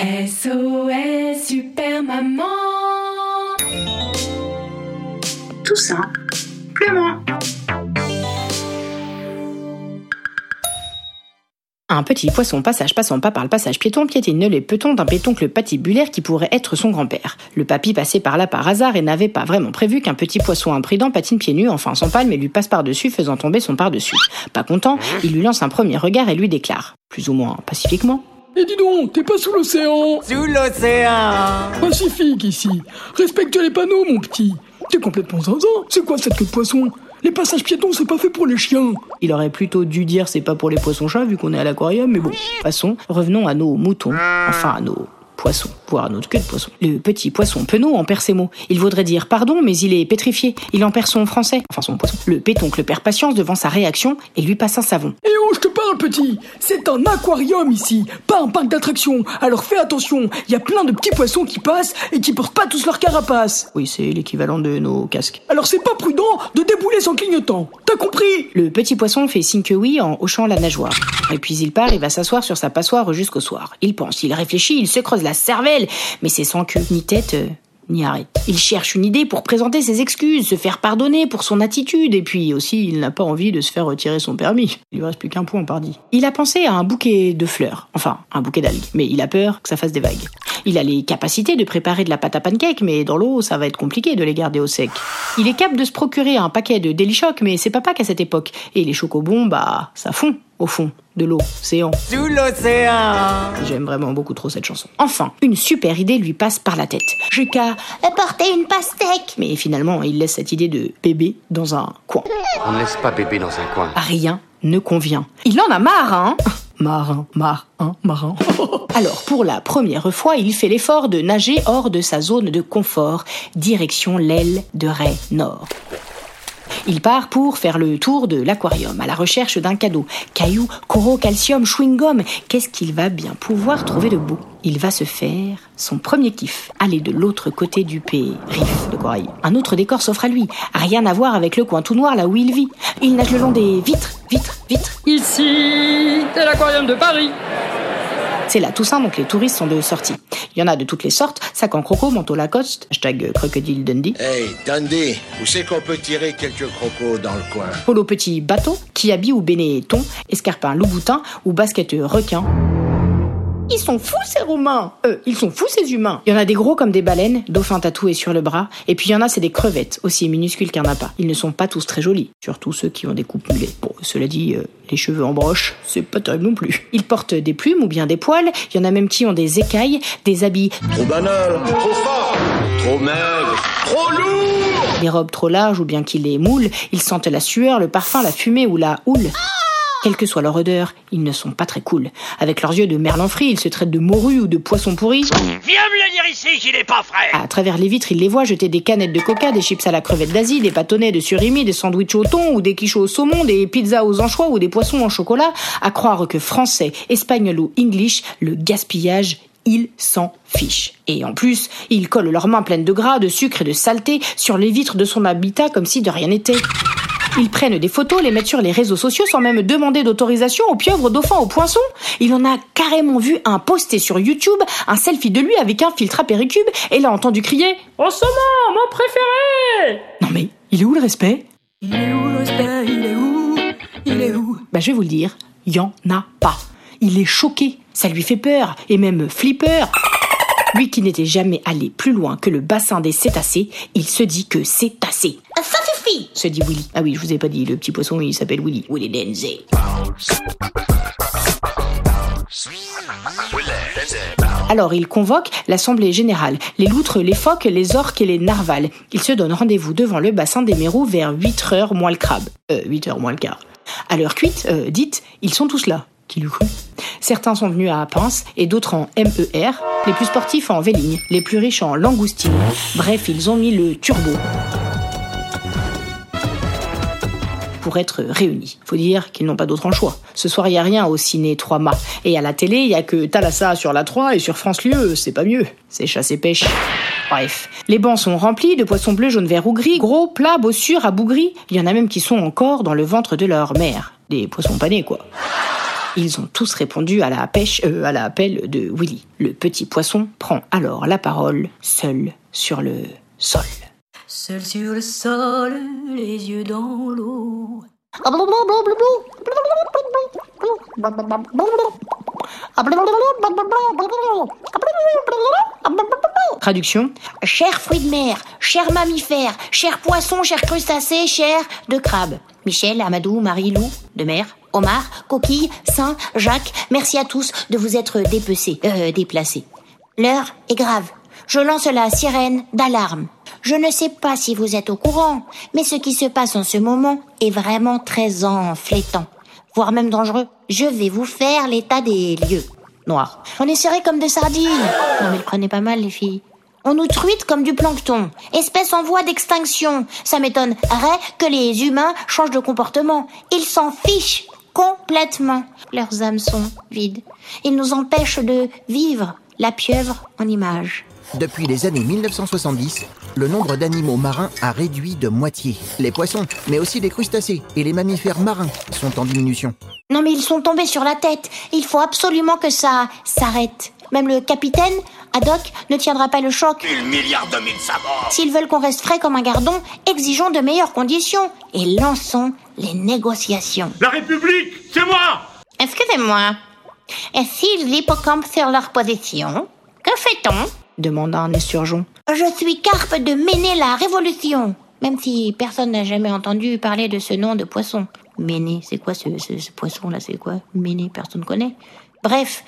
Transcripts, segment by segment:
SOS Super Maman Tout simplement. Un petit poisson passage passant pas par le passage piéton piétine les petons d'un pétoncle patibulaire qui pourrait être son grand-père. Le papy passait par là par hasard et n'avait pas vraiment prévu qu'un petit poisson imprudent patine pieds nus, enfin sans palme et lui passe par-dessus faisant tomber son par-dessus. Pas content, il lui lance un premier regard et lui déclare, plus ou moins pacifiquement, Et dis donc, t'es pas sous l'océan Sous l'océan Pacifique ici. Respecte les panneaux, mon petit. T'es complètement zinzin. C'est quoi cette queue de poisson? Les passages piétons, c'est pas fait pour les chiens. Il aurait plutôt dû dire c'est pas pour les poissons-chats vu qu'on est à l'aquarium, mais bon. Passons, revenons à nos moutons, enfin à nos poissons, voire notre queue de poisson. Le petit poisson penaud en perd ses mots. Il vaudrait dire pardon, mais il est pétrifié. Il en perd son français, enfin son poisson. Le pétoncle perd patience devant sa réaction et lui passe un savon. Eh oh, je te parle, petit C'est un aquarium ici, pas un parc d'attractions. Alors fais attention, il y a plein de petits poissons qui passent et qui portent pas tous leur carapace. Oui, c'est l'équivalent de nos casques. Alors c'est pas prudent de débouler sans clignotant. T'as compris? Le petit poisson fait signe que oui en hochant la nageoire. Et puis il part et va s'asseoir sur sa passoire jusqu'au soir. Il pense, il réfléchit, il se creuse la cervelle, mais c'est sans queue ni tête. euh, ni arrête. Il cherche une idée pour présenter ses excuses, se faire pardonner pour son attitude, et puis aussi il n'a pas envie de se faire retirer son permis. Il lui reste plus qu'un point, pardi. Il a pensé à un bouquet de fleurs, enfin un bouquet d'algues, mais il a peur que ça fasse des vagues. Il a les capacités de préparer de la pâte à pancake, mais dans l'eau, ça va être compliqué de les garder au sec. Il est capable de se procurer un paquet de Delichoc, mais c'est papa qu'à cette époque. Et les chocobons, bah, ça fond, au fond, de l'eau, séant. Sous l'océan J'aime vraiment beaucoup trop cette chanson. Enfin, une super idée lui passe par la tête. J'ai qu'à porter une pastèque. Mais finalement, il laisse cette idée de bébé dans un coin. On ne laisse pas bébé dans un coin. Rien ne convient. Il en a marre, hein Marin, marin, marin. Alors, pour la première fois, il fait l'effort de nager hors de sa zone de confort, direction l'aile de Ray Nord. Il part pour faire le tour de l'aquarium à la recherche d'un cadeau. Cailloux, coraux, calcium, chewing-gum. Qu'est-ce qu'il va bien pouvoir trouver de beau? Il va se faire son premier kiff. Aller de l'autre côté du périph' de corail. Un autre décor s'offre à lui. Rien à voir avec le coin tout noir là où il vit. Il nage le long des vitres, vitres, vitres. Ici, c'est l'aquarium de Paris. C'est la Toussaint, donc les touristes sont de sortie. Il y en a de toutes les sortes, sac en croco, manteau Lacoste, hashtag crocodile Dundee, Hey, Dundee, où c'est qu'on peut tirer quelques crocos dans le coin? Polo petit bateau, kiabi ou bénéton, escarpin louboutin ou basket requin. Ils sont fous ces Roumains. Euh, ils sont fous ces humains. Il y en a des gros comme des baleines, dauphins tatoués sur le bras, et puis il y en a c'est des crevettes, aussi minuscules qu'un appât. Ils ne sont pas tous très jolis, surtout ceux qui ont des coupes mulets. Bon, cela dit, euh, les cheveux en broche, c'est pas terrible non plus. Ils portent des plumes ou bien des poils, il y en a même qui ont des écailles, des habits Trop banal, trop fort, trop maigre, trop lourd. Les robes trop larges ou bien qu'ils les moulent, ils sentent la sueur, le parfum, la fumée ou la houle. Quelle que soit leur odeur, ils ne sont pas très cool. Avec leurs yeux de merlan frit, ils se traitent de morue ou de poisson pourri. Viens me le dire ici qu'il est pas frais À travers les vitres, ils les voient jeter des canettes de coca, des chips à la crevette d'Asie, des bâtonnets de surimi, des sandwichs au thon ou des quiches au saumon, des pizzas aux anchois ou des poissons en chocolat. À croire que français, espagnol ou english, le gaspillage ils s'en fichent. Et en plus, ils collent leurs mains pleines de gras, de sucre et de saleté sur les vitres de son habitat comme si de rien n'était. Ils prennent des photos, les mettent sur les réseaux sociaux sans même demander d'autorisation aux pieuvres, aux dauphins, aux poissons. Il en a carrément vu un posté sur YouTube, un selfie de lui avec un filtre à péricube, et l'a entendu crier saumon, mon préféré Non mais, il est où le respect? Il est où le respect? Il est où? Il est où? Bah je vais vous le dire, y en a pas. Il est choqué, ça lui fait peur, et même flipper. Lui qui n'était jamais allé plus loin que le bassin des cétacés, il se dit que c'est assez. Se dit Willy. Ah oui, je vous ai pas dit, le petit poisson il s'appelle Willy. Willy Denzé. Alors il convoque l'assemblée générale, les loutres, les phoques, les orques et les narvals. Ils se donnent rendez-vous devant le bassin des mérous vers 8 heures moins le crabe. Euh, 8 heures moins le quart. À l'heure cuite, euh, dites, ils sont tous là. Qui l'eût cru Certains sont venus à pince et d'autres en MER, les plus sportifs en véligne, les plus riches en langoustine. Bref, ils ont mis le turbo pour être réunis. Faut dire qu'ils n'ont pas d'autre choix. Ce soir, il a rien au ciné 3 mâts. Et à la télé, il y a que Thalassa sur la 3 et sur France Lieu, c'est pas mieux. C'est chasse et pêche. Bref. Les bancs sont remplis de poissons bleus, jaunes, verts ou gris, gros, plats, bossures, abougris. Il y en a même qui sont encore dans le ventre de leur mère. Des poissons panés, quoi. Ils ont tous répondu à la pêche, euh, à l'appel de Willy. Le petit poisson prend alors la parole, seul sur le sol. Seul sur le sol, les yeux dans l'eau. Traduction Cher fruit de mer, cher mammifère, cher poisson, cher crustacé, cher de crabe. Michel, Amadou, Marie-Lou, de mer, Omar, Coquille, Saint, Jacques, merci à tous de vous être dépecés, euh, déplacés. L'heure est grave. Je lance la sirène d'alarme. Je ne sais pas si vous êtes au courant, mais ce qui se passe en ce moment est vraiment très enflétant, voire même dangereux. Je vais vous faire l'état des lieux. Noir. On est serré comme des sardines. Non mais le prenez pas mal les filles. On nous truite comme du plancton, espèce en voie d'extinction. Ça m'étonnerait que les humains changent de comportement. Ils s'en fichent complètement. Leurs âmes sont vides. Ils nous empêchent de vivre la pieuvre en image. Depuis les années 1970, le nombre d'animaux marins a réduit de moitié. Les poissons, mais aussi les crustacés et les mammifères marins sont en diminution. Non mais ils sont tombés sur la tête. Il faut absolument que ça s'arrête. Même le capitaine, Haddock, ne tiendra pas le choc. Mille milliards de mille sabords S'ils veulent qu'on reste frais comme un gardon, exigeons de meilleures conditions et lançons les négociations. La République, c'est moi Excusez-moi. Et si l'hippocampe sur leur position, que fait-on? Demanda un esturgeon. Je suis Carpe de Méné la Révolution. Même si personne n'a jamais entendu parler de ce nom de poisson. Méné, c'est quoi ce, ce, ce poisson-là C'est quoi? Méné, personne connaît. Bref,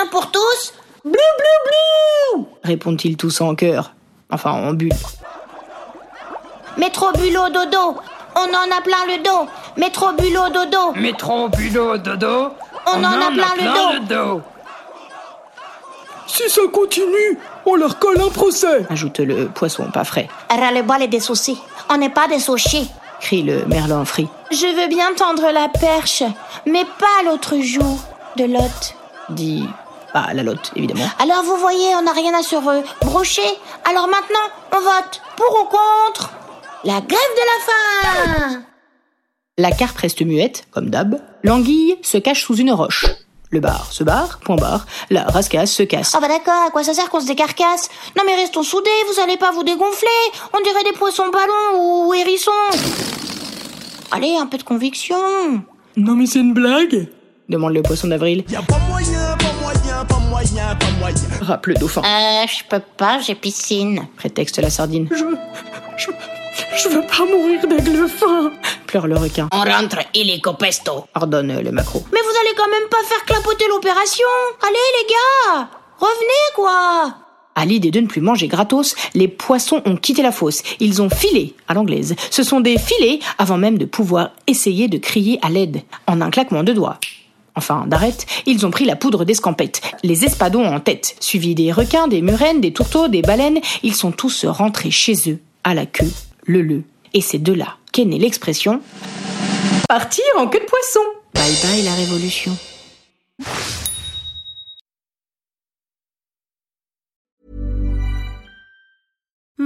un pour tous, blou blou blou Répondent-ils tous en chœur. Enfin, en bulle. Métro bulot dodo, on en a plein le dos. Métro bulot dodo, Métro, bulot, dodo. on, en, a plein, le dos. dos. Si ça continue, on leur colle un procès. Ajoute le poisson pas frais. Ras-le-bol et des soucis. On n'est pas des soucis. Crie le merlan frit. Je veux bien tendre la perche, mais pas l'autre joue de Lot. Dit. Bah, la lotte, évidemment. Alors vous voyez, on n'a rien à se rebrocher. Alors maintenant, on vote pour ou contre la grève de la faim. La carte reste muette, comme d'hab. L'anguille se cache sous une roche. Le bar se barre, point barre. La rascasse se casse. Ah bah d'accord, à quoi ça sert qu'on se décarcasse? Non mais restons soudés, vous allez pas vous dégonfler. On dirait des poissons ballons ou hérissons. Allez, un peu de conviction. Non mais c'est une blague Demande le poisson d'avril. Y'a pas moyen, pas moyen, pas moyen, pas moyen. Rappe le dauphin. Euh, je peux pas, j'ai piscine. Prétexte la sardine. Je... Je... Je veux pas mourir d'aigle faim Pleure le requin. On rentre illico pesto. Ordonne le macro. Mais vous allez quand même pas faire clapoter l'opération. Allez les gars, revenez quoi. À l'idée de ne plus manger gratos, les poissons ont quitté la fosse. Ils ont filé à l'anglaise. Ce sont des filets avant même de pouvoir essayer de crier à l'aide. En un claquement de doigts. Enfin, d'arrête, ils ont pris la poudre d'escampette, les espadons en tête, suivis des requins, des murènes, des tourteaux, des baleines. Ils sont tous rentrés chez eux, à la queue, le le. Et c'est de là qu'est née l'expression Partir en queue de poisson Bye bye la révolution.